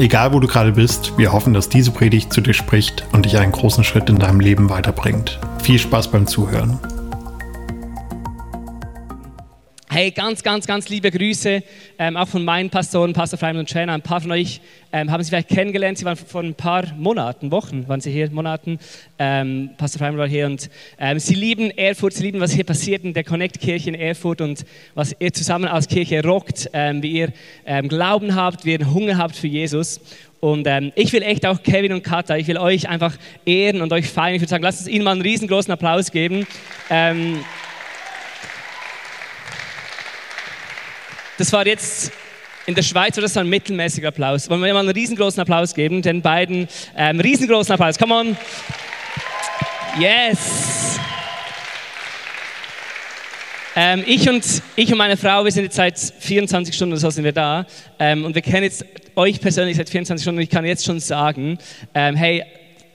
Egal wo du gerade bist, wir hoffen, dass diese Predigt zu dir spricht und dich einen großen Schritt in deinem Leben weiterbringt. Viel Spaß beim Zuhören. Hey, ganz, ganz, ganz liebe Grüße, ähm, auch von meinen Pastoren, Pastor Freimann und Trainer. Ein paar von euch ähm, haben Sie vielleicht kennengelernt. Sie waren vor ein paar Monaten, Wochen waren Sie hier, Monaten. Ähm, Pastor Freimann war hier und ähm, Sie lieben Erfurt, Sie lieben, was hier passiert in der Connect-Kirche in Erfurt und was ihr zusammen als Kirche rockt, ähm, wie ihr ähm, Glauben habt, wie ihr Hunger habt für Jesus. Und ähm, ich will echt auch Kevin und Kata, ich will euch einfach ehren und euch feiern. Ich würde sagen, lasst uns ihnen mal einen riesengroßen Applaus geben. Ähm, Das war jetzt in der Schweiz war das ein mittelmäßiger Applaus. Wollen wir mal einen riesengroßen Applaus geben? Den beiden ähm, riesengroßen Applaus. Come on. Yes. Ähm, ich, und, ich und meine Frau, wir sind jetzt seit 24 Stunden oder so sind wir da. Ähm, und wir kennen jetzt euch persönlich seit 24 Stunden. Und ich kann jetzt schon sagen, ähm, hey,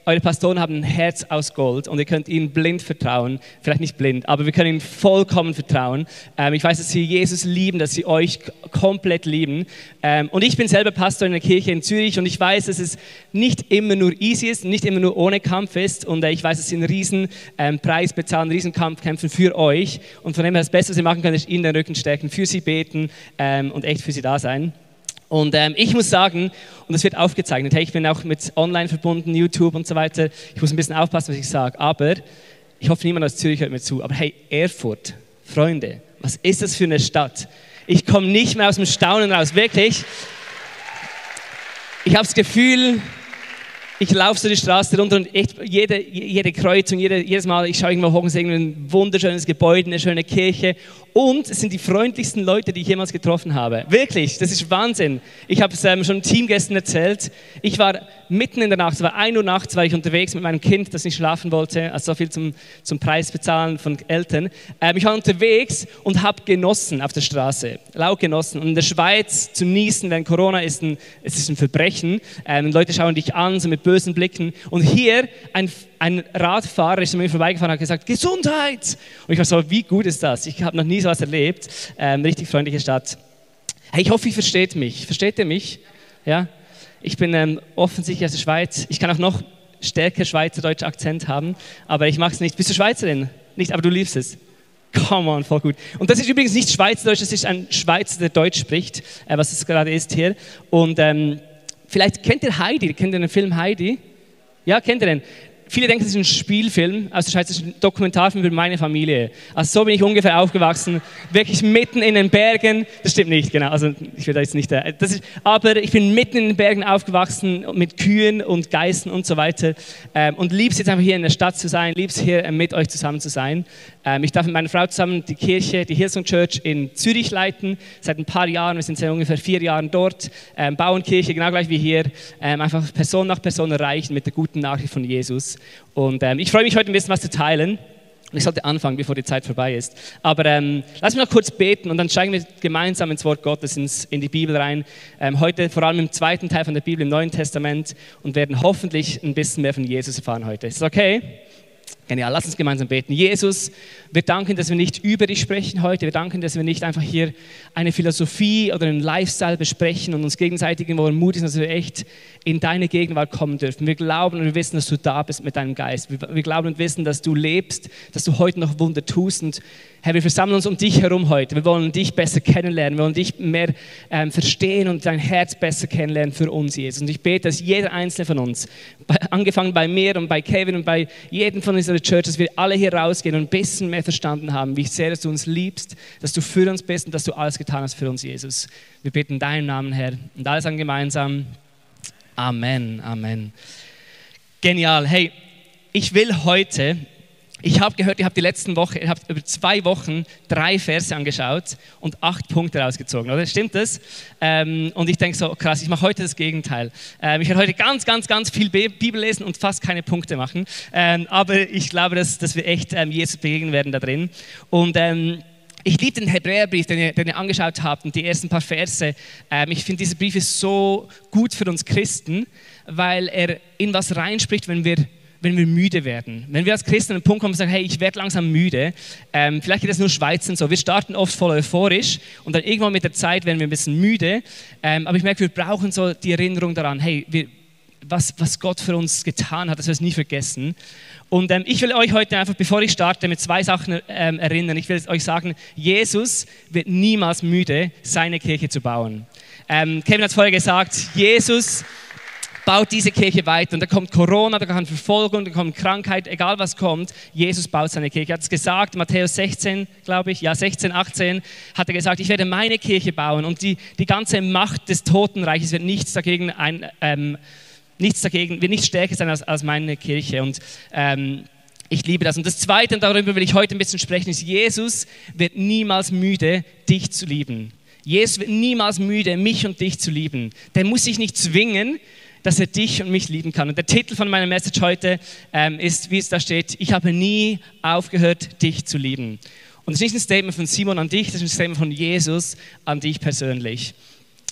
eure Pastoren haben ein Herz aus Gold und ihr könnt ihnen blind vertrauen. Vielleicht nicht blind, aber wir können ihnen vollkommen vertrauen. Ähm, ich weiß, dass sie Jesus lieben, dass sie euch komplett lieben. Ähm, und ich bin selber Pastor in der Kirche in Zürich und ich weiß, dass es nicht immer nur easy ist, nicht immer nur ohne Kampf ist. Und äh, ich weiß, dass sie einen riesen ähm, Preis bezahlen, einen riesen Kampf kämpfen für euch. Und von dem her das Beste, was ihr machen könnt, ist ihnen den Rücken stärken, für sie beten ähm, und echt für sie da sein. Und ähm, ich muss sagen, und das wird aufgezeichnet, hey, ich bin auch mit online verbunden, YouTube und so weiter. Ich muss ein bisschen aufpassen, was ich sage. Aber ich hoffe, niemand aus Zürich hört mir zu. Aber hey, Erfurt, Freunde, was ist das für eine Stadt? Ich komme nicht mehr aus dem Staunen raus, wirklich. Ich habe das Gefühl, ich laufe so die Straße runter und echt jede, jede Kreuzung, jede, jedes Mal, ich schaue irgendwo hoch und sehe ein wunderschönes Gebäude, eine schöne Kirche. Und es sind die freundlichsten Leute, die ich jemals getroffen habe. Wirklich, das ist Wahnsinn. Ich habe es ähm, schon Teamgästen erzählt. Ich war mitten in der Nacht, es war 1 Uhr nachts, war ich unterwegs mit meinem Kind, das nicht schlafen wollte, also so viel zum, zum Preis bezahlen von Eltern. Ähm, ich war unterwegs und habe genossen auf der Straße, laut genossen. Und in der Schweiz zu niesen während Corona ist ein, es ist ein Verbrechen. Ähm, Leute schauen dich an, so mit bösen Blicken. Und hier ein, ein Radfahrer ist an mir vorbeigefahren und hat gesagt, Gesundheit! Und ich war so, wie gut ist das? Ich habe noch nie so was erlebt. Ähm, richtig freundliche Stadt. Hey, ich hoffe, ihr versteht mich. Versteht ihr mich? Ja? Ich bin ähm, offensichtlich aus der Schweiz. Ich kann auch noch stärker schweizerdeutschen Akzent haben, aber ich mache es nicht. Bist du Schweizerin? Nicht, aber du liebst es. Come on, voll gut. Und das ist übrigens nicht Schweizerdeutsch, das ist ein Schweizer, der Deutsch spricht, äh, was es gerade ist hier. Und ähm, vielleicht kennt ihr Heidi, kennt ihr den Film Heidi? Ja, kennt ihr den? Viele denken, es ist ein Spielfilm aus der Schweiz, es ist ein Dokumentarfilm über meine Familie. Also so bin ich ungefähr aufgewachsen, wirklich mitten in den Bergen. Das stimmt nicht, genau. Also ich will da jetzt nicht. Äh, das ist, aber ich bin mitten in den Bergen aufgewachsen mit Kühen und Geißen und so weiter ähm, und lieb's jetzt einfach hier in der Stadt zu sein, lieb's hier äh, mit euch zusammen zu sein. Ähm, ich darf mit meiner Frau zusammen die Kirche, die Hillsong Church in Zürich leiten seit ein paar Jahren. Wir sind seit ungefähr vier Jahren dort, ähm, bauen Kirche genau gleich wie hier, einfach Person nach Person erreichen mit der guten Nachricht von Jesus. Und ähm, ich freue mich heute ein bisschen was zu teilen. Ich sollte anfangen, bevor die Zeit vorbei ist. Aber ähm, lass mich noch kurz beten und dann steigen wir gemeinsam ins Wort Gottes, ins, in die Bibel rein. Ähm, heute vor allem im zweiten Teil von der Bibel, im Neuen Testament und werden hoffentlich ein bisschen mehr von Jesus erfahren heute. Ist das okay? Genial, lass uns gemeinsam beten. Jesus, wir danken, dass wir nicht über dich sprechen heute. Wir danken, dass wir nicht einfach hier eine Philosophie oder einen Lifestyle besprechen und uns gegenseitig irgendwo ermutigen, dass wir echt in deine Gegenwart kommen dürfen. Wir glauben und wir wissen, dass du da bist mit deinem Geist. Wir, glauben und wissen, dass du lebst, dass du heute noch Wunder tust. Und Herr, wir versammeln uns um dich herum heute. Wir wollen dich besser kennenlernen. Wir wollen dich mehr ähm, verstehen und dein Herz besser kennenlernen für uns, Jesus. Und ich bete, dass jeder einzelne von uns, bei, angefangen bei mir und bei Kevin und bei jedem von unserer Church, dass wir alle hier rausgehen und ein bisschen mehr verstanden haben, wie sehr dass du uns liebst, dass du für uns bist und dass du alles getan hast für uns, Jesus. Wir beten in deinem Namen, Herr. Und alles an gemeinsam. Amen, Amen. Genial. Hey, ich will heute Ich habe gehört, ihr habt die letzten Woche, ihr habt über zwei Wochen drei Verse angeschaut und acht Punkte rausgezogen, oder? Stimmt das? Ähm, und ich denke so, krass, ich mache heute das Gegenteil. Ähm, ich werde heute ganz, ganz, ganz viel Bibel lesen und fast keine Punkte machen. Ähm, aber ich glaube, dass, dass wir echt ähm, Jesus begegnen werden da drin. Und ähm, ich liebe den Hebräerbrief, den ihr, den ihr angeschaut habt und die ersten paar Verse. Ähm, ich finde, dieser Brief ist so gut für uns Christen, weil er in was reinspricht, wenn wir wenn wir müde werden. Wenn wir als Christen an den Punkt kommen und sagen, hey, ich werde langsam müde, ähm, vielleicht geht das nur Schweizen so. Wir starten oft voll euphorisch und dann irgendwann mit der Zeit werden wir ein bisschen müde. Ähm, aber ich merke, wir brauchen so die Erinnerung daran, hey, wir, was, was Gott für uns getan hat, dass wir es nie vergessen. Und ähm, ich will euch heute einfach, bevor ich starte, mit zwei Sachen ähm, erinnern. Ich will euch sagen, Jesus wird niemals müde, seine Kirche zu bauen. Ähm, Kevin hat es vorher gesagt, Jesus baut diese Kirche weiter. Und da kommt Corona, da kommt Verfolgung, da kommt Krankheit, egal was kommt, Jesus baut seine Kirche. Er hat es gesagt, Matthäus 16, glaube ich, ja 16, 18, hat er gesagt, ich werde meine Kirche bauen und die, die ganze Macht des Totenreiches wird nichts dagegen ein, ähm, nichts dagegen, wird nicht stärker sein als, als meine Kirche. Und ähm, ich liebe das. Und das Zweite, und darüber will ich heute ein bisschen sprechen, ist, Jesus wird niemals müde, dich zu lieben. Jesus wird niemals müde, mich und dich zu lieben. Der muss sich nicht zwingen, dass er dich und mich lieben kann. Und der Titel von meiner Message heute ähm, ist, wie es da steht, ich habe nie aufgehört, dich zu lieben. Und das ist nicht ein Statement von Simon an dich, das ist ein Statement von Jesus an dich persönlich.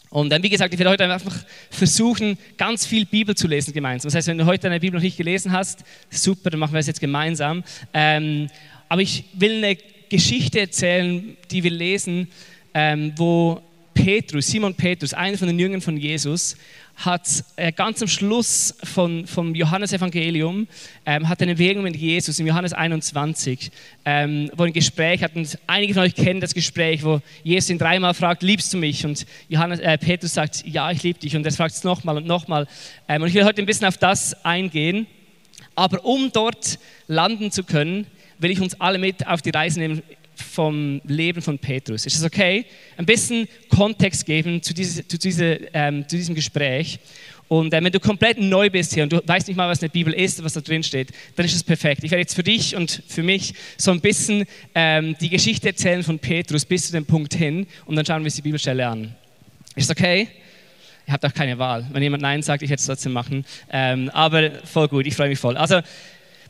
Und dann, wie gesagt, ich werde heute einfach versuchen, ganz viel Bibel zu lesen gemeinsam. Das heißt, wenn du heute deine Bibel noch nicht gelesen hast, super, dann machen wir es jetzt gemeinsam. Ähm, aber ich will eine Geschichte erzählen, die wir lesen, ähm, wo Petrus, Simon Petrus, einer von den Jüngern von Jesus, hat äh, ganz am Schluss von, vom Johannesevangelium ähm, hat eine Begegnung mit Jesus im Johannes 21, ähm, wo ein Gespräch hat. Und einige von euch kennen das Gespräch, wo Jesus ihn dreimal fragt: Liebst du mich? Und Johannes, äh, Petrus sagt: Ja, ich liebe dich. Und er fragt es nochmal und nochmal. Ähm, und ich will heute ein bisschen auf das eingehen. Aber um dort landen zu können, will ich uns alle mit auf die Reise nehmen vom Leben von Petrus. Ist das okay? Ein bisschen Kontext geben zu, diese, zu, diese, ähm, zu diesem Gespräch. Und äh, wenn du komplett neu bist hier und du weißt nicht mal, was eine Bibel ist, was da drin steht, dann ist es perfekt. Ich werde jetzt für dich und für mich so ein bisschen ähm, die Geschichte erzählen von Petrus bis zu dem Punkt hin und dann schauen wir uns die Bibelstelle an. Ist das okay? Ihr habt auch keine Wahl. Wenn jemand Nein sagt, ich werde es trotzdem machen. Ähm, aber voll gut, ich freue mich voll. Also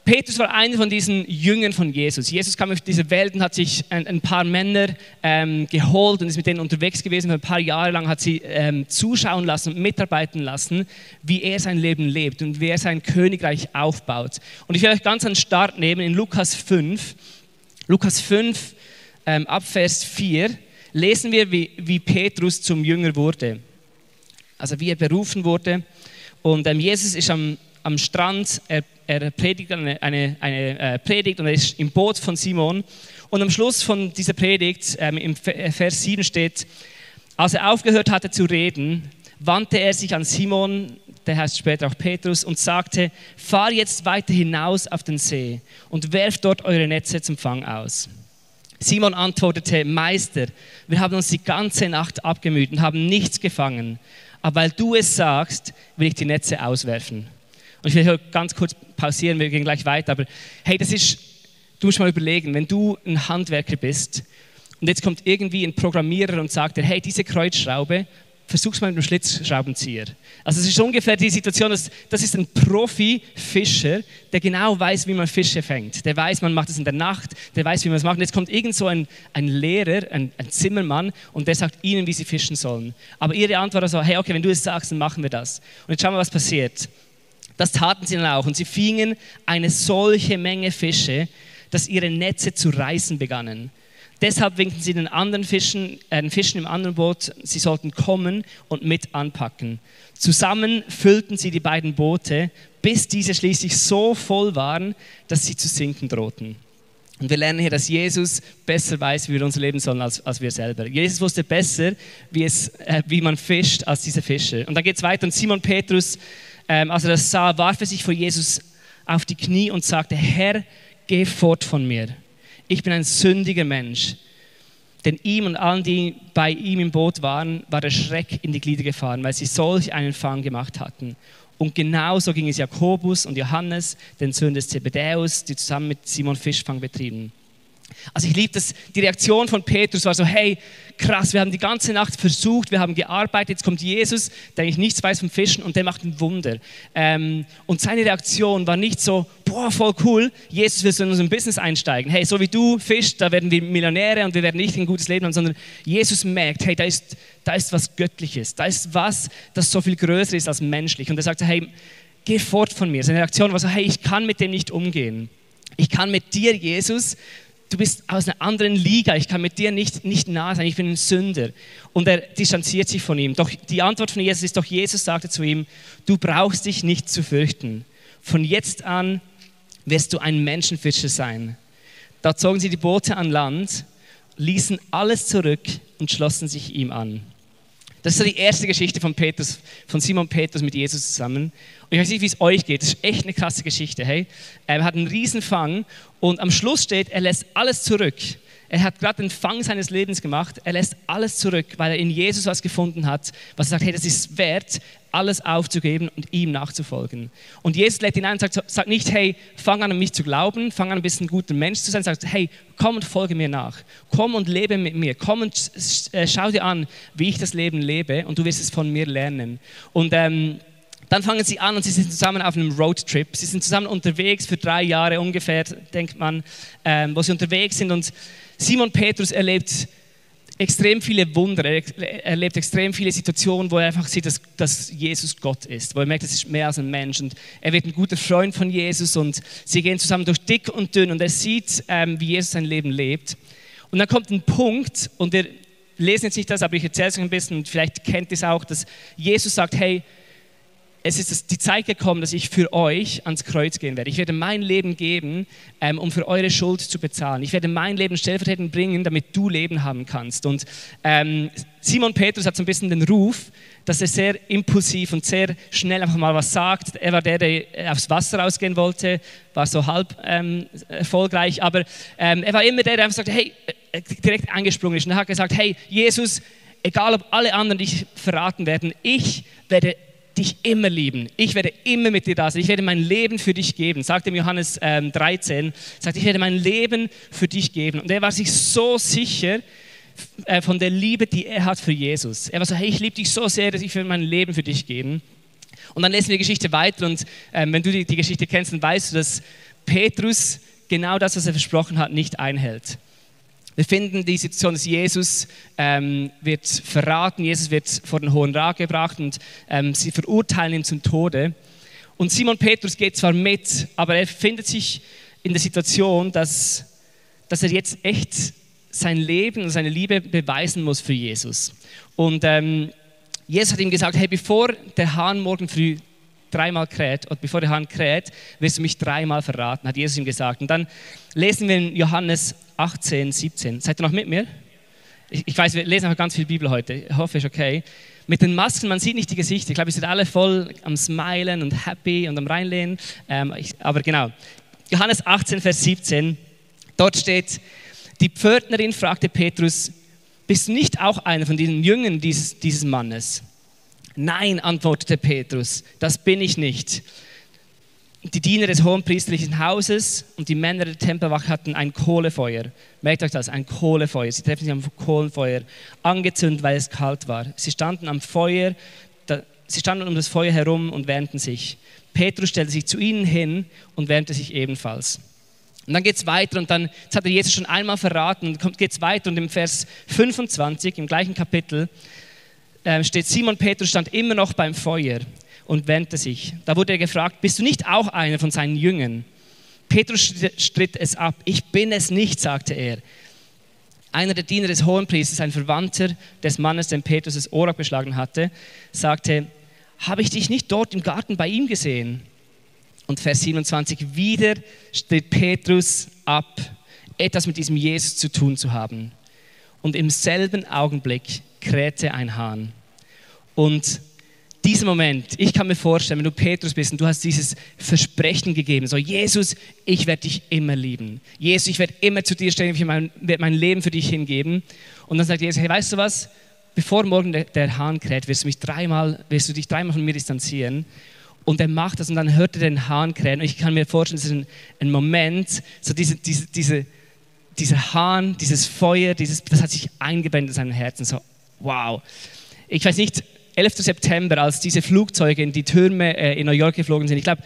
Petrus war einer von diesen Jüngern von Jesus. Jesus kam auf diese Welt und hat sich ein, ein paar Männer ähm, geholt und ist mit denen unterwegs gewesen. Ein paar Jahre lang hat sie ähm, zuschauen lassen und mitarbeiten lassen, wie er sein Leben lebt und wie er sein Königreich aufbaut. Und ich will euch ganz an den Start nehmen in Lukas 5. Lukas 5, ähm, ab Vers 4, lesen wir, wie, wie Petrus zum Jünger wurde. Also wie er berufen wurde. Und ähm, Jesus ist am, am Strand, er er predigt eine, eine, eine äh, Predigt und er ist im Boot von Simon. Und am Schluss von dieser Predigt, ähm, im äh, Vers 7 steht, als er aufgehört hatte zu reden, wandte er sich an Simon, der heißt später auch Petrus, und sagte, fahr jetzt weiter hinaus auf den See und werft dort eure Netze zum Fang aus. Simon antwortete, Meister, wir haben uns die ganze Nacht abgemüht und haben nichts gefangen, aber weil du es sagst, will ich die Netze auswerfen. Ich will hier ganz kurz pausieren, wir gehen gleich weiter. Aber hey, das ist, du musst mal überlegen, wenn du ein Handwerker bist und jetzt kommt irgendwie ein Programmierer und sagt dir, hey, diese Kreuzschraube, versuch's mal mit einem Schlitzschraubenzieher. Also es ist ungefähr die Situation, dass, das ist ein Profi-Fischer, der genau weiß, wie man Fische fängt. Der weiß, man macht es in der Nacht, der weiß, wie man es macht. Und jetzt kommt irgend so ein, ein Lehrer, ein, ein, Zimmermann und der sagt ihnen, wie sie fischen sollen. Aber ihre Antwort war so, hey, okay, wenn du es sagst, dann machen wir das. Und jetzt schauen wir, was passiert. Das taten sie dann auch. Und sie fingen eine solche Menge Fische, dass ihre Netze zu reißen begannen. Deshalb winkten sie den anderen Fischen, äh, den Fischen im anderen Boot, sie sollten kommen und mit anpacken. Zusammen füllten sie die beiden Boote, bis diese schließlich so voll waren, dass sie zu sinken drohten. Und wir lernen hier, dass Jesus besser weiß, wie wir unser Leben sollen, als, als wir selber. Jesus wusste besser, wie, es, äh, wie man fischt, als diese Fische. Und dann geht es weiter und Simon Petrus ähm, als er das sah, warf er sich vor Jesus auf die Knie und sagte, Herr, geh fort von mir. Ich bin ein sündiger Mensch. Denn ihm und allen, die bei ihm im Boot waren, war der Schreck in die Glieder gefahren, weil sie solch einen Fang gemacht hatten. Und genauso ging es Jakobus und Johannes, den Söhnen des Zebedäus, die zusammen mit Simon Fischfang betrieben. Also ich liebe das, die Reaktion von Petrus war so, hey, krass, wir haben die ganze Nacht versucht, wir haben gearbeitet, jetzt kommt Jesus, der eigentlich nichts weiß vom Fischen und der macht ein Wunder. Ähm, und seine Reaktion war nicht so, boah, voll cool, Jesus will in unser Business einsteigen. Hey, so wie du fischst, da werden wir Millionäre und wir werden nicht ein gutes Leben haben, sondern Jesus merkt, hey, da ist, da ist was Göttliches, da ist was, das so viel größer ist als menschlich. Und er sagt, hey, geh fort von mir. Seine Reaktion war so, hey, ich kann mit dem nicht umgehen. Ich kann mit dir, Jesus, du bist aus einer anderen Liga, ich kann mit dir nicht, nicht nah sein, ich bin ein Sünder. Und er distanziert sich von ihm. Doch die Antwort von Jesus ist doch, Jesus sagte zu ihm, du brauchst dich nicht zu fürchten. Von jetzt an wirst du ein Menschenfischer sein. Da zogen sie die Boote an Land, ließen alles zurück und schlossen sich ihm an. Das ist die erste Geschichte von Petrus, von Simon Petrus mit Jesus zusammen. Und ich weiß nicht, wie es euch geht. Das ist echt eine krasse Geschichte. Hey, er hat einen Riesenfang und am Schluss steht, er lässt alles zurück. Er hat gerade den Fang seines Lebens gemacht. Er lässt alles zurück, weil er in Jesus was gefunden hat, was er sagt, hey, das ist wert, alles aufzugeben und ihm nachzufolgen. Und Jesus lädt ihn ein und sagt, sagt nicht, hey, fang an, an mich zu glauben, fang an, ein bisschen ein guter Mensch zu sein, sagt, hey, komm und folge mir nach. Komm und lebe mit mir. Komm und äh, schau dir an, wie ich das Leben lebe und du wirst es von mir lernen. Und ähm, dann fangen sie an und sie sind zusammen auf einem Roadtrip. Sie sind zusammen unterwegs für drei Jahre ungefähr, denkt man, ähm, wo sie unterwegs sind. Und Simon Petrus erlebt extrem viele Wunder, er erlebt extrem viele Situationen, wo er einfach sieht, dass, dass, Jesus Gott ist, wo er merkt, das ist mehr als ein Mensch und er wird ein guter Freund von Jesus und sie gehen zusammen durch dick und dünn und er sieht, ähm, wie Jesus sein Leben lebt. Und dann kommt ein Punkt und wir lesen jetzt nicht das, aber ich erzähle es euch ein bisschen und vielleicht kennt ihr es auch, dass Jesus sagt, hey, es ist die Zeit gekommen, dass ich für euch ans Kreuz gehen werde. Ich werde mein Leben geben, ähm, um für eure Schuld zu bezahlen. Ich werde mein Leben stellvertretend bringen, damit du Leben haben kannst. Und ähm, Simon Petrus hat so ein bisschen den Ruf, dass er sehr impulsiv und sehr schnell einfach mal was sagt. Er war der, der aufs Wasser rausgehen wollte, war so halb ähm, erfolgreich, aber ähm, er war immer der, der einfach sagte, hey, äh, direkt angesprungen ist und er hat gesagt, hey, Jesus, egal ob alle anderen dich verraten werden, ich werde dich immer lieben. Ich werde immer mit dir da sein. Ich werde mein Leben für dich geben. Sagt ihm Johannes ähm, 13, sagt, ich werde mein Leben für dich geben. Und er war sich so sicher äh, von der Liebe, die er hat für Jesus. Er war so, hey, ich liebe dich so sehr, dass ich will mein Leben für dich geben. Und dann lesen wir die Geschichte weiter und ähm, wenn du die, die Geschichte kennst, dann weißt du, dass Petrus genau das, was er versprochen hat, nicht einhält. Wir finden die Situation, dass Jesus ähm, wird verraten, Jesus wird vor den Hohen Rat gebracht und ähm, sie verurteilen ihn zum Tode. Und Simon Petrus geht zwar mit, aber er findet sich in der Situation, dass, dass er jetzt echt sein Leben und seine Liebe beweisen muss für Jesus. Und ähm, Jesus hat ihm gesagt, hey, bevor der Hahn morgen früh dreimal kräht, und bevor der Hahn kräht, wirst du mich dreimal verraten, hat Jesus ihm gesagt. Und dann lesen wir in Johannes 18, 17. Seid ihr noch mit mir? Ich, ich weiß, wir lesen auch ganz viel Bibel heute. Ich hoffe, es ist okay. Mit den Masken, man sieht nicht die Gesichter. Ich glaube, wir sind alle voll am Smilen und happy und am Reinlehnen. Ähm, ich, aber genau. Johannes 18, Vers 17. Dort steht, die Pförtnerin fragte Petrus, bist du nicht auch einer von diesen Jüngern dieses, dieses Mannes? Nein, antwortete Petrus, das bin ich nicht. Die Diener des hohenpriesterlichen Hauses und die Männer der Tempelwache hatten ein Kohlefeuer. Merkt euch das, ein Kohlefeuer. Sie treffen sich am Kohlenfeuer, angezündet, weil es kalt war. Sie standen am Feuer, da, sie standen um das Feuer herum und wärmten sich. Petrus stellte sich zu ihnen hin und wärmte sich ebenfalls. Und dann geht es weiter und dann, jetzt hat er Jesus schon einmal verraten, und geht es weiter und im Vers 25, im gleichen Kapitel, äh, steht, Simon Petrus stand immer noch beim Feuer und wendete sich. Da wurde er gefragt, bist du nicht auch einer von seinen Jüngern? Petrus stritt es ab. Ich bin es nicht, sagte er. Einer der Diener des Hohenpriesters, ein Verwandter des Mannes, den Petrus das Ohr abgeschlagen hatte, sagte, habe ich dich nicht dort im Garten bei ihm gesehen? Und Vers 27, wieder stritt Petrus ab, etwas mit diesem Jesus zu tun zu haben. Und im selben Augenblick krähte ein Hahn. Und dieser Moment, ich kann mir vorstellen, wenn du Petrus bist und du hast dieses Versprechen gegeben, so Jesus, ich werde dich immer lieben. Jesus, ich werde immer zu dir stehen, ich werde mein Leben für dich hingeben. Und dann sagt Jesus, hey, weißt du was? Bevor morgen der, Hahn kräht, wirst du mich dreimal, wirst du dich dreimal von mir distanzieren. Und er macht das und dann hört er den Hahn krähen. Und ich kann mir vorstellen, es ist ein, ein Moment, so diese, diese, diese, dieser Hahn, dieses Feuer, dieses, das hat sich eingebrannt in seinem Herzen. So, wow. Ich weiß nicht, 11. September, als diese Flugzeuge in die Türme äh, in New York geflogen sind, ich glaube,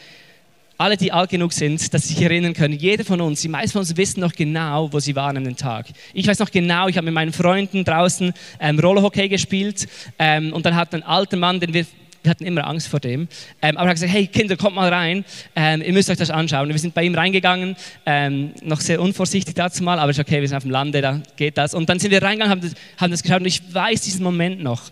alle, die alt genug sind, dass sie sich erinnern können, jeder von uns, die meisten von uns wissen noch genau, wo sie waren an dem Tag. Ich weiß noch genau, ich habe mit meinen Freunden draußen ähm, Rollerhockey gespielt ähm, und dann hat ein alter Mann, den wir wir hatten immer Angst vor dem. Ähm, aber er hat gesagt, hey Kinder, kommt mal rein, ähm, ihr müsst euch das anschauen. Und wir sind bei ihm reingegangen, ähm, noch sehr unvorsichtig dazu mal, aber ist okay, wir sind auf dem Lande, da geht das. Und dann sind wir reingegangen, haben das, haben das geschaut und ich weiß diesen Moment noch.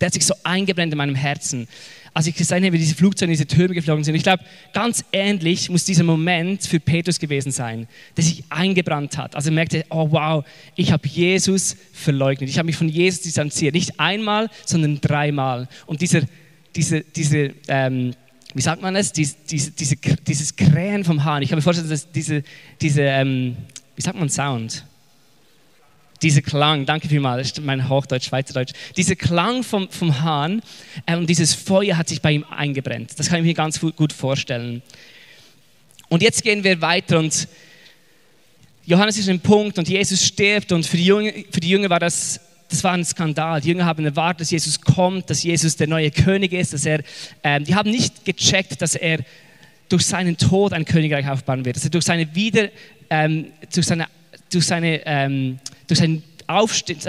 Der hat sich so eingeblendet in meinem Herzen als ich gesehen habe, wie diese Flugzeuge in diese Türme geflogen sind. Ich glaube, ganz ähnlich muss dieser Moment für Petrus gewesen sein, der sich eingebrannt hat. Also er merkte, oh wow, ich habe Jesus verleugnet. Ich habe mich von Jesus distanziert. Nicht einmal, sondern dreimal. Und dieser diese, diese ähm, wie sagt man es, diese, diese, diese, dieses Krähen vom Hahn. Ich kann mir vorstellen, dass diese, diese ähm, wie sagt man Sound? Dieser Klang, danke vielmals, mein Hochdeutsch, Schweizerdeutsch. Dieser Klang vom, vom Hahn äh, und dieses Feuer hat sich bei ihm eingebrennt. Das kann ich mir ganz gut vorstellen. Und jetzt gehen wir weiter und Johannes ist ein Punkt und Jesus stirbt und für die Jünger, für die Jünger war das das war ein Skandal. Die Jünger haben erwartet, dass Jesus kommt, dass Jesus der neue König ist, dass er, ähm, die haben nicht gecheckt, dass er durch seinen Tod ein Königreich aufbauen wird, dass er durch seine Wieder, ähm, durch seine, durch seine, ähm, durch seine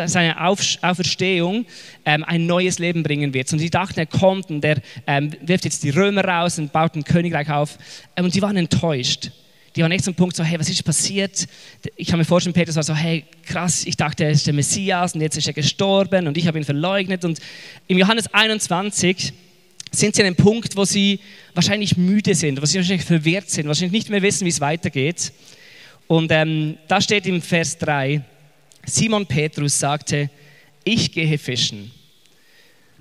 seine Auferstehung ähm, ein neues Leben bringen wird. Und sie dachten, er kommt und er ähm, wirft jetzt die Römer raus und baut ein Königreich auf. Ähm, und sie waren enttäuscht die waren echt zum Punkt so, hey, was ist passiert? Ich kann mir vorstellen, Petrus war so, hey, krass, ich dachte, er ist der Messias und jetzt ist er gestorben und ich habe ihn verleugnet. Und im Johannes 21 sind sie an einem Punkt, wo sie wahrscheinlich müde sind, wo sie wahrscheinlich verwirrt sind, wahrscheinlich nicht mehr wissen, wie es weitergeht. Und ähm, da steht im Vers 3, Simon Petrus sagte, ich gehe fischen.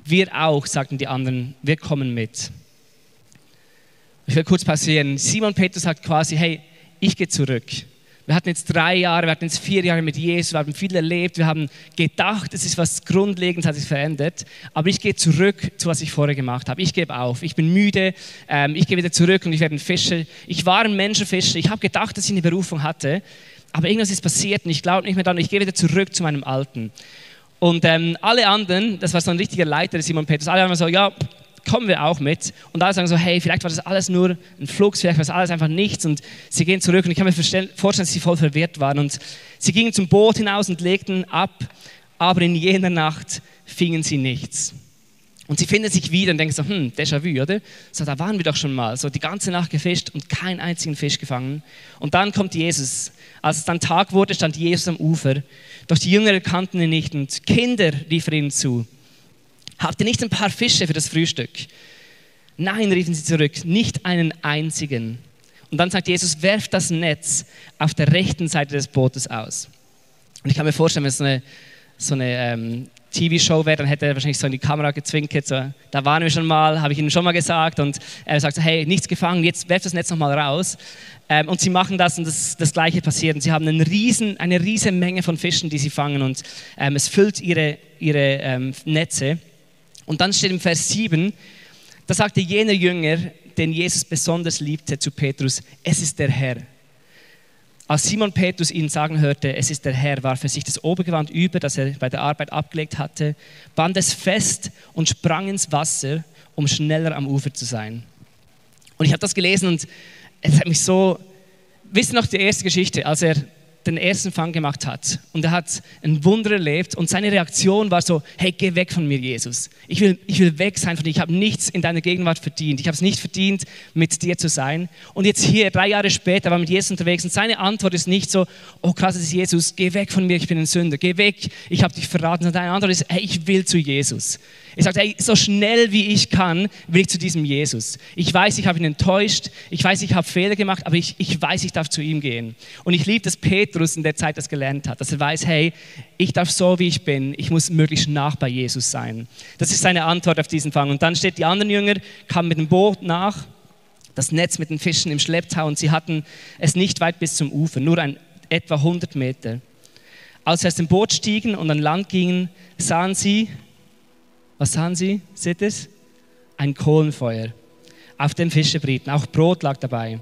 Wir auch, sagten die anderen, wir kommen mit. Ich will kurz passieren. Simon Petrus sagt quasi, hey, ich gehe zurück. Wir hatten jetzt drei Jahre, wir hatten jetzt vier Jahre mit Jesus, wir haben viel erlebt, wir haben gedacht, es ist was Grundlegendes, hat sich verändert. Aber ich gehe zurück zu was ich vorher gemacht habe. Ich gebe auf. Ich bin müde. Ähm, ich gehe wieder zurück und ich werde ein Fischer. Ich war ein Menschenfischer. Ich habe gedacht, dass ich eine Berufung hatte. Aber irgendwas ist passiert und ich glaube nicht mehr daran. Ich gehe wieder zurück zu meinem Alten. Und ähm, alle anderen, das war so ein richtiger Leiter, Simon Petrus, alle haben so, ja, kommen wir auch mit. Und alle sagen so, hey, vielleicht war das alles nur ein Flug, vielleicht war das alles einfach nichts. Und sie gehen zurück und ich kann mir vorstellen, dass sie voll verwirrt waren. Und sie gingen zum Boot hinaus und legten ab, aber in jener Nacht fingen sie nichts. Und sie finden sich wieder und denken so, hm, Déjà-vu, oder? So, da waren wir doch schon mal. So die ganze Nacht gefischt und keinen einzigen Fisch gefangen. Und dann kommt Jesus. Als es dann Tag wurde, stand Jesus am Ufer. Doch die Jünger erkannten ihn nicht und Kinder riefen ihm zu. Habt ihr nicht ein paar Fische für das Frühstück? Nein, riefen sie zurück, nicht einen einzigen. Und dann sagt Jesus, werft das Netz auf der rechten Seite des Bootes aus. Und ich kann mir vorstellen, wenn es so eine, so eine ähm, TV-Show wäre, dann hätte er wahrscheinlich so in die Kamera gezwinkert, so, da waren wir schon mal, habe ich ihnen schon mal gesagt. Und er sagt so, hey, nichts gefangen, jetzt werft das Netz nochmal raus. Ähm, und sie machen das und das, das Gleiche passiert. Und sie haben einen riesen, eine riesige Menge von Fischen, die sie fangen und ähm, es füllt ihre, ihre ähm, Netze. Und dann steht im Vers 7, da sagte jener Jünger, den Jesus besonders liebte, zu Petrus, es ist der Herr. Als Simon Petrus ihn sagen hörte, es ist der Herr, warf er sich das Obergewand über, das er bei der Arbeit abgelegt hatte, band es fest und sprang ins Wasser, um schneller am Ufer zu sein. Und ich habe das gelesen und es hat mich so, wisst ihr noch die erste Geschichte, als er den ersten Fang gemacht hat und er hat ein Wunder erlebt und seine Reaktion war so, hey, geh weg von mir, Jesus. Ich will, ich will weg sein von dir. Ich habe nichts in deiner Gegenwart verdient. Ich habe es nicht verdient, mit dir zu sein. Und jetzt hier, drei Jahre später, war mit Jesus unterwegs und seine Antwort ist nicht so, oh krass, das ist Jesus, geh weg von mir, ich bin ein Sünder. Geh weg, ich habe dich verraten. Und seine Antwort ist, hey, ich will zu Jesus. Er sagt, hey, so schnell wie ich kann, will ich zu diesem Jesus. Ich weiß, ich habe ihn enttäuscht. Ich weiß, ich habe Fehler gemacht, aber ich, ich weiß, ich darf zu ihm gehen. Und ich liebe, dass Petrus in der Zeit das gelernt hat, dass er weiß, hey, ich darf so, wie ich bin, ich muss möglichst nah bei Jesus sein. Das ist seine Antwort auf diesen Fang. Und dann steht, die anderen Jünger kamen mit dem Boot nach, das Netz mit den Fischen im Schlepptau und sie hatten es nicht weit bis zum Ufer, nur ein, etwa 100 Meter. Als sie aus dem Boot stiegen und an Land gingen, sahen sie, was sahen sie? Seht es? Ein Kohlenfeuer auf dem Fischebriten. Auch Brot lag dabei.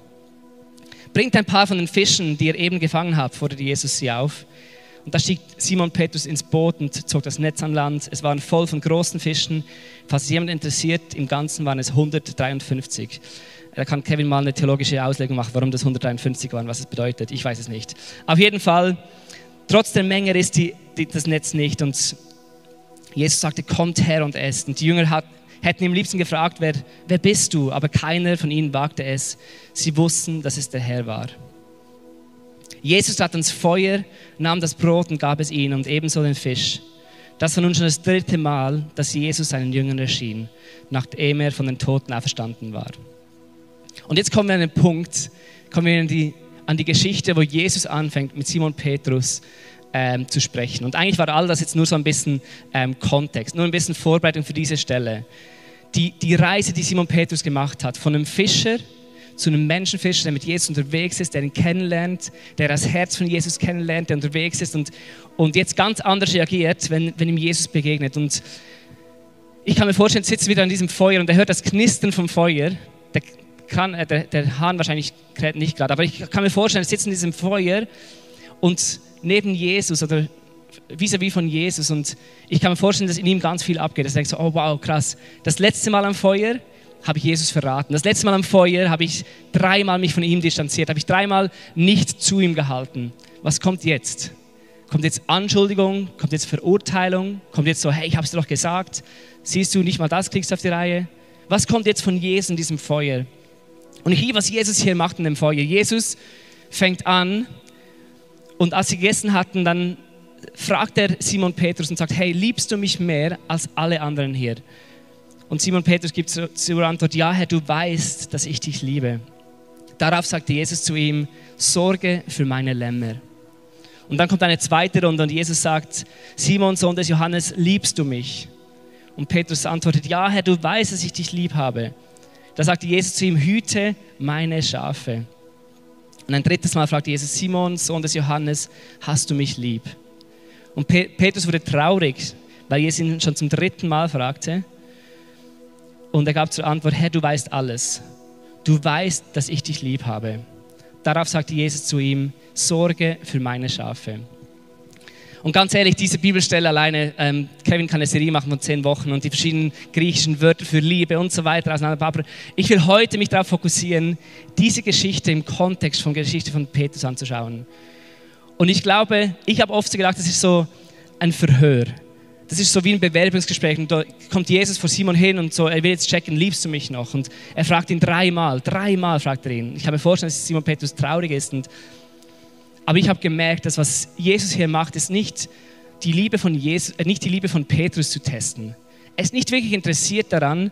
Bringt ein paar von den Fischen, die ihr eben gefangen habt, forderte Jesus sie auf. Und da stieg Simon Petrus ins Boot und zog das Netz an Land. Es waren voll von großen Fischen. Falls jemand interessiert, im Ganzen waren es 153. Da kann Kevin mal eine theologische Auslegung machen, warum das 153 waren, was es bedeutet. Ich weiß es nicht. Auf jeden Fall, trotz der Menge ist die, die, das Netz nicht. Und Jesus sagte, kommt her und esst. Und die Jünger hat, hätten ihm liebsten gefragt, wer, wer bist du? Aber keiner von ihnen wagte es. Sie wussten, dass es der Herr war. Jesus hat ans Feuer, nahm das Brot und gab es ihnen und ebenso den Fisch. Das war nun schon das dritte Mal, dass Jesus seinen Jüngern erschien, nachdem er von den Toten auferstanden war. Und jetzt kommen wir an den Punkt, kommen wir die, an die Geschichte, wo Jesus anfängt mit Simon Petrus ähm, zu sprechen. Und eigentlich war all das jetzt nur so ein bisschen ähm, Kontext, nur ein bisschen Vorbereitung für diese Stelle. Die, die Reise, die Simon Petrus gemacht hat, von einem Fischer zu einem Menschenfischer, der mit Jesus unterwegs ist, der ihn kennenlernt, der das Herz von Jesus kennenlernt, der unterwegs ist und, und jetzt ganz anders reagiert, wenn, wenn ihm Jesus begegnet. Und ich kann mir vorstellen, sitzt wieder an diesem Feuer und er hört das Knistern vom Feuer. Der, kann, äh, der, der Hahn wahrscheinlich kräht nicht gerade, aber ich kann mir vorstellen, er sitzt in diesem Feuer und neben Jesus oder vis-à-vis -vis von Jesus und ich kann mir vorstellen, dass in ihm ganz viel abgeht. Er denkt so, oh wow, krass. Das letzte Mal am Feuer habe ich Jesus verraten. Das letzte Mal am Feuer habe ich dreimal mich von ihm distanziert, habe ich dreimal nicht zu ihm gehalten. Was kommt jetzt? Kommt jetzt Anschuldigung? Kommt jetzt Verurteilung? Kommt jetzt so, hey, ich habe es dir doch gesagt. Siehst du, nicht mal das kriegst du auf die Reihe. Was kommt jetzt von Jesus in diesem Feuer? Und ich liebe, was Jesus hier macht in dem Feuer. Jesus fängt an und als sie gegessen hatten, dann fragt er Simon Petrus und sagt, hey, liebst du mich mehr als alle anderen hier? Und Simon Petrus gibt zur Antwort, ja Herr, du weißt, dass ich dich liebe. Darauf sagte Jesus zu ihm, Sorge für meine Lämmer. Und dann kommt eine zweite Runde und Jesus sagt, Simon, Sohn des Johannes, liebst du mich? Und Petrus antwortet, ja Herr, du weißt, dass ich dich lieb habe. Da sagte Jesus zu ihm, hüte meine Schafe. Und ein drittes Mal fragte Jesus, Simon, Sohn des Johannes, hast du mich lieb? Und Petrus wurde traurig, weil Jesus ihn schon zum dritten Mal fragte. Und er gab zur Antwort, Herr, du weißt alles. Du weißt, dass ich dich lieb habe. Darauf sagte Jesus zu ihm, Sorge für meine Schafe. Und ganz ehrlich, diese Bibelstelle alleine, ähm, Kevin kann eine Serie machen von zehn Wochen und die verschiedenen griechischen Wörter für Liebe und so weiter auseinander. Aber ich will heute mich darauf fokussieren, diese Geschichte im Kontext von Geschichte von Petrus anzuschauen. Und ich glaube, ich habe oft so gedacht, das ist so ein Verhör. Das ist so wie ein Bewerbungsgespräch. Und da kommt Jesus vor Simon hin und so, er will jetzt checken, liebst du mich noch? Und er fragt ihn dreimal, dreimal fragt er ihn. Ich kann mir vorstellen, dass Simon Petrus traurig ist. Und, aber ich habe gemerkt, dass was Jesus hier macht, ist nicht die Liebe von Jesus, äh, nicht die Liebe von Petrus zu testen. Er ist nicht wirklich interessiert daran,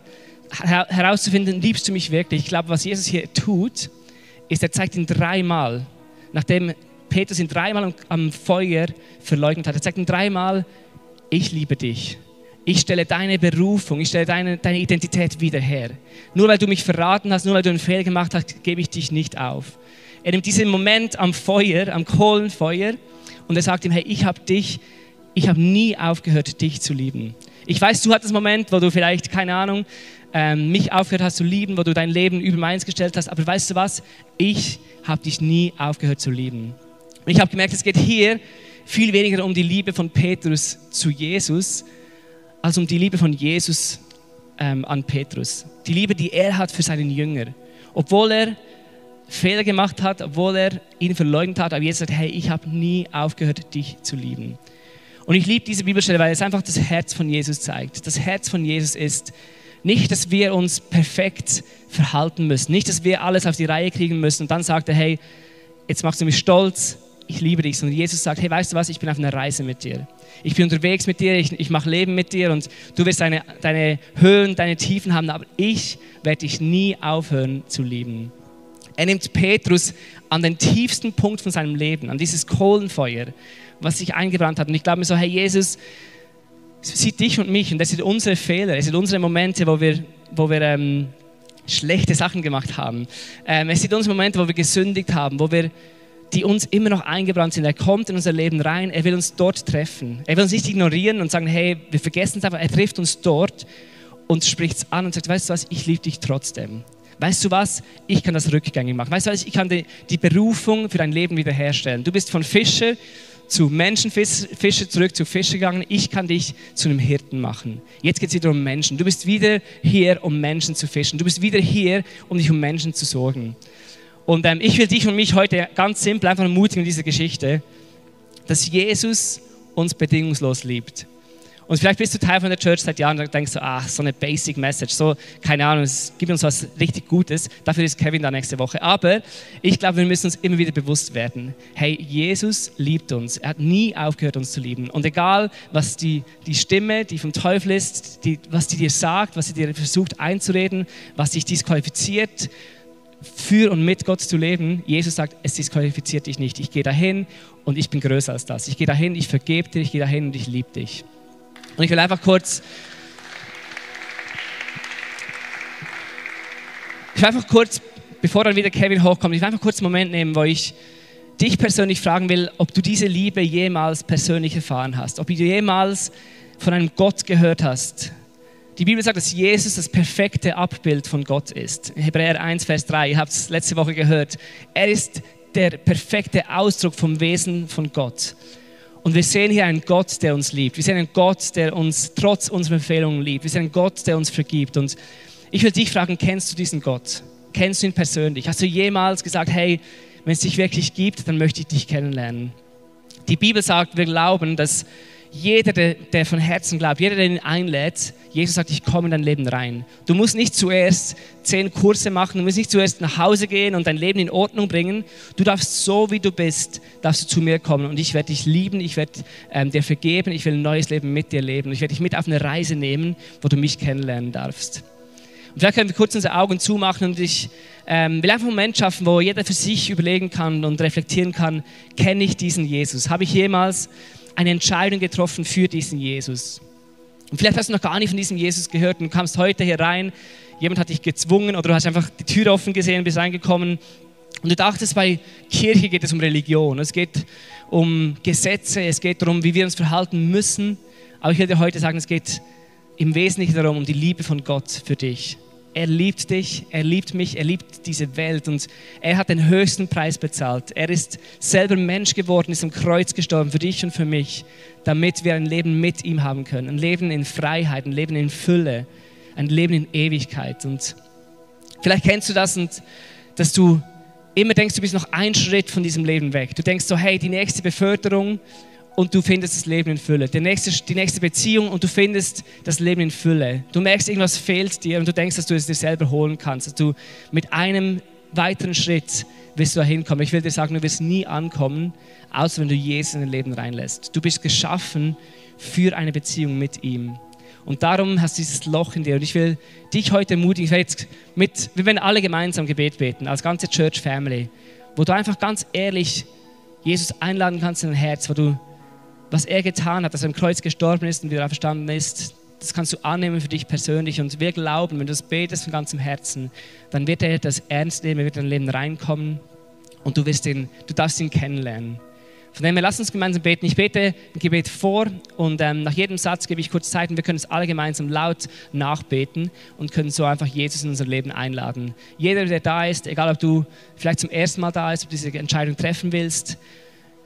herauszufinden, liebst du mich wirklich? Ich glaube, was Jesus hier tut, ist, er zeigt ihn dreimal, nachdem Petrus ihn dreimal am Feuer verleugnet hat. Er zeigt ihn dreimal, ich liebe dich. Ich stelle deine Berufung, ich stelle deine, deine Identität wieder her. Nur weil du mich verraten hast, nur weil du einen Fehler gemacht hast, gebe ich dich nicht auf. Er nimmt diesen Moment am Feuer, am Kohlenfeuer und er sagt ihm, hey, ich habe dich, ich habe nie aufgehört, dich zu lieben. Ich weiß, du hattest einen Moment, wo du vielleicht, keine Ahnung, ähm, mich aufgehört hast zu lieben, wo du dein Leben über meins gestellt hast, aber weißt du was? Ich habe dich nie aufgehört zu lieben. Und ich habe gemerkt, es geht hier viel weniger um die Liebe von Petrus zu Jesus, als um die Liebe von Jesus ähm, an Petrus. Die Liebe, die er hat für seinen Jünger. Obwohl er Fehler gemacht hat, obwohl er ihn verleugnet hat, aber Jesus sagt, hey, ich habe nie aufgehört, dich zu lieben. Und ich liebe diese Bibelstelle, weil es einfach das Herz von Jesus zeigt. Das Herz von Jesus ist nicht, dass wir uns perfekt verhalten müssen, nicht, dass wir alles auf die Reihe kriegen müssen und dann sagt er, hey, jetzt machst du mich stolz, ich liebe dich, sondern Jesus sagt, hey, weißt du was, ich bin auf einer Reise mit dir. Ich bin unterwegs mit dir, ich, ich mache Leben mit dir und du wirst deine, deine Höhen, deine Tiefen haben, aber ich werde dich nie aufhören zu lieben. Er nimmt Petrus an den tiefsten Punkt von seinem Leben, an dieses Kohlenfeuer, was sich eingebrannt hat. Und ich glaube mir so, hey, Jesus sieht dich und mich und er sieht unsere Fehler, er sieht unsere Momente, wo wir, wo wir ähm, schlechte Sachen gemacht haben. Ähm, er sieht unsere Momente, wo wir gesündigt haben, wo wir die uns immer noch eingebrannt sind. Er kommt in unser Leben rein, er will uns dort treffen. Er will uns nicht ignorieren und sagen, hey, wir vergessen es aber. Er trifft uns dort und spricht es an und sagt, weißt du was, ich liebe dich trotzdem. Weißt du was, ich kann das rückgängig machen. Weißt du was, ich kann die, die Berufung für dein Leben wiederherstellen. Du bist von Fischer zu Menschenfischer zurück zu Fischer gegangen. Ich kann dich zu einem Hirten machen. Jetzt geht es wieder um Menschen. Du bist wieder hier, um Menschen zu fischen. Du bist wieder hier, um dich um Menschen zu sorgen. Und ähm, ich will dich und mich heute ganz simpel einfach ermutigen in dieser Geschichte, dass Jesus uns bedingungslos liebt. Und vielleicht bist du Teil von der Church seit Jahren und denkst so, ach, so eine Basic Message, so, keine Ahnung, es gibt uns was richtig Gutes. Dafür ist Kevin da nächste Woche. Aber ich glaube, wir müssen uns immer wieder bewusst werden, hey, Jesus liebt uns. Er hat nie aufgehört, uns zu lieben. Und egal, was die, die Stimme, die vom Teufel ist, die, was die dir sagt, was sie dir versucht einzureden, was dich disqualifiziert, für und mit Gott zu leben, Jesus sagt, es disqualifiziert dich nicht. Ich gehe dahin und ich bin größer als das. Ich gehe dahin, ich vergebe dir, ich gehe dahin und ich liebe dich. Und ich will einfach kurz, ich will einfach kurz, bevor dann wieder Kevin hochkommt, ich will einfach kurz einen Moment nehmen, wo ich dich persönlich fragen will, ob du diese Liebe jemals persönlich erfahren hast, ob du jemals von einem Gott gehört hast. Die Bibel sagt, dass Jesus das perfekte Abbild von Gott ist. Hebräer 1, Vers 3, ihr habt es letzte Woche gehört. Er ist der perfekte Ausdruck vom Wesen von Gott. Und wir sehen hier einen Gott, der uns liebt. Wir sehen einen Gott, der uns trotz unserer Empfehlungen liebt. Wir sehen einen Gott, der uns vergibt. Und ich will dich fragen, kennst du diesen Gott? Kennst du ihn persönlich? Hast du jemals gesagt, hey, wenn es dich wirklich gibt, dann möchte ich dich kennenlernen? Die Bibel sagt, wir glauben, dass jeder, der, der, von Herzen glaubt, jeder, der ihn einlädt, Jesus sagt, ich komme in dein Leben rein. Du musst nicht zuerst zehn Kurse machen, du musst nicht zuerst nach Hause gehen und dein Leben in Ordnung bringen. Du darfst so, wie du bist, darfst du zu mir kommen und ich werde dich lieben, ich werde ähm, dir vergeben, ich will ein neues Leben mit dir leben. Ich werde dich mit auf eine Reise nehmen, wo du mich kennenlernen darfst. Und vielleicht können wir kurz unsere Augen zumachen und ich ähm, will einfach einen Moment schaffen, wo jeder für sich überlegen kann und reflektieren kann, kenne ich diesen Jesus? Habe ich jemals eine Entscheidung getroffen für diesen Jesus. Und vielleicht hast du noch gar nicht von diesem Jesus gehört und kamst heute hier rein, jemand hat dich gezwungen oder du hast einfach die Tür offen gesehen, bist reingekommen und du dachtest, bei Kirche geht es um Religion, es geht um Gesetze, es geht darum, wie wir uns verhalten müssen. Aber ich will dir heute sagen, es geht im Wesentlichen darum, um die Liebe von Gott für dich. Er liebt dich, er liebt mich, er liebt diese Welt und er hat den höchsten Preis bezahlt. Er ist selber Mensch geworden, ist am Kreuz gestorben für dich und für mich, damit wir ein Leben mit ihm haben können. Ein Leben in Freiheit, ein Leben in Fülle, ein Leben in Ewigkeit. Und vielleicht kennst du das und dass du immer denkst, du bist noch einen Schritt von diesem Leben weg. Du denkst so, hey, die nächste Beförderung, und du findest das Leben in Fülle. Die nächste, die nächste Beziehung und du findest das Leben in Fülle. Du merkst, irgendwas fehlt dir und du denkst, dass du es dir selber holen kannst. Dass du mit einem weiteren Schritt wirst du da hinkommen. Ich will dir sagen, du wirst nie ankommen, außer wenn du Jesus in dein Leben reinlässt. Du bist geschaffen für eine Beziehung mit ihm. Und darum hast du dieses Loch in dir. Und ich will dich heute ermutigen, ich jetzt mit, wir werden alle gemeinsam Gebet beten, als ganze Church Family, wo du einfach ganz ehrlich Jesus einladen kannst in dein Herz, wo du was er getan hat, dass er am Kreuz gestorben ist und wieder auferstanden ist, das kannst du annehmen für dich persönlich und wir glauben, wenn du das betest von ganzem Herzen, dann wird er das ernst nehmen, er wird in dein Leben reinkommen und du, wirst ihn, du darfst ihn kennenlernen. Von dem her, lass uns gemeinsam beten. Ich bete ein Gebet vor und ähm, nach jedem Satz gebe ich kurz Zeit und wir können es alle gemeinsam laut nachbeten und können so einfach Jesus in unser Leben einladen. Jeder, der da ist, egal ob du vielleicht zum ersten Mal da bist, ob du diese Entscheidung treffen willst,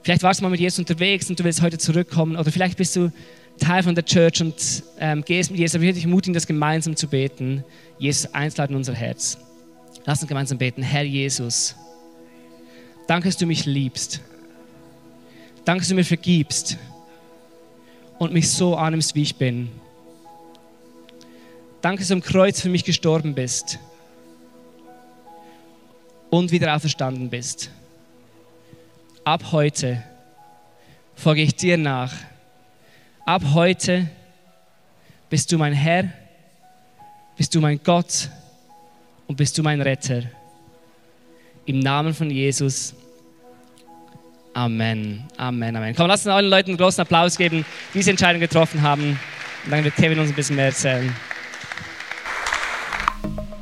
Vielleicht warst du mal mit Jesus unterwegs und du willst heute zurückkommen. Oder vielleicht bist du Teil von der Church und ähm, gehst mit Jesus. Aber ich würde dich ermutigen, das gemeinsam zu beten. Jesus einzuladen in unser Herz. Lass uns gemeinsam beten. Herr Jesus, danke, dass du mich liebst. Danke, dass du mir vergibst und mich so annimmst, wie ich bin. Danke, dass du am Kreuz für mich gestorben bist und wieder auferstanden bist ab heute folge ich dir nach. Ab heute bist du mein Herr, bist du mein Gott und bist du mein Retter. Im Namen von Jesus. Amen. Amen. Amen. Komm, lass uns allen Leuten einen großen Applaus geben, die diese Entscheidung getroffen haben. Und dann wird Kevin uns ein bisschen mehr erzählen.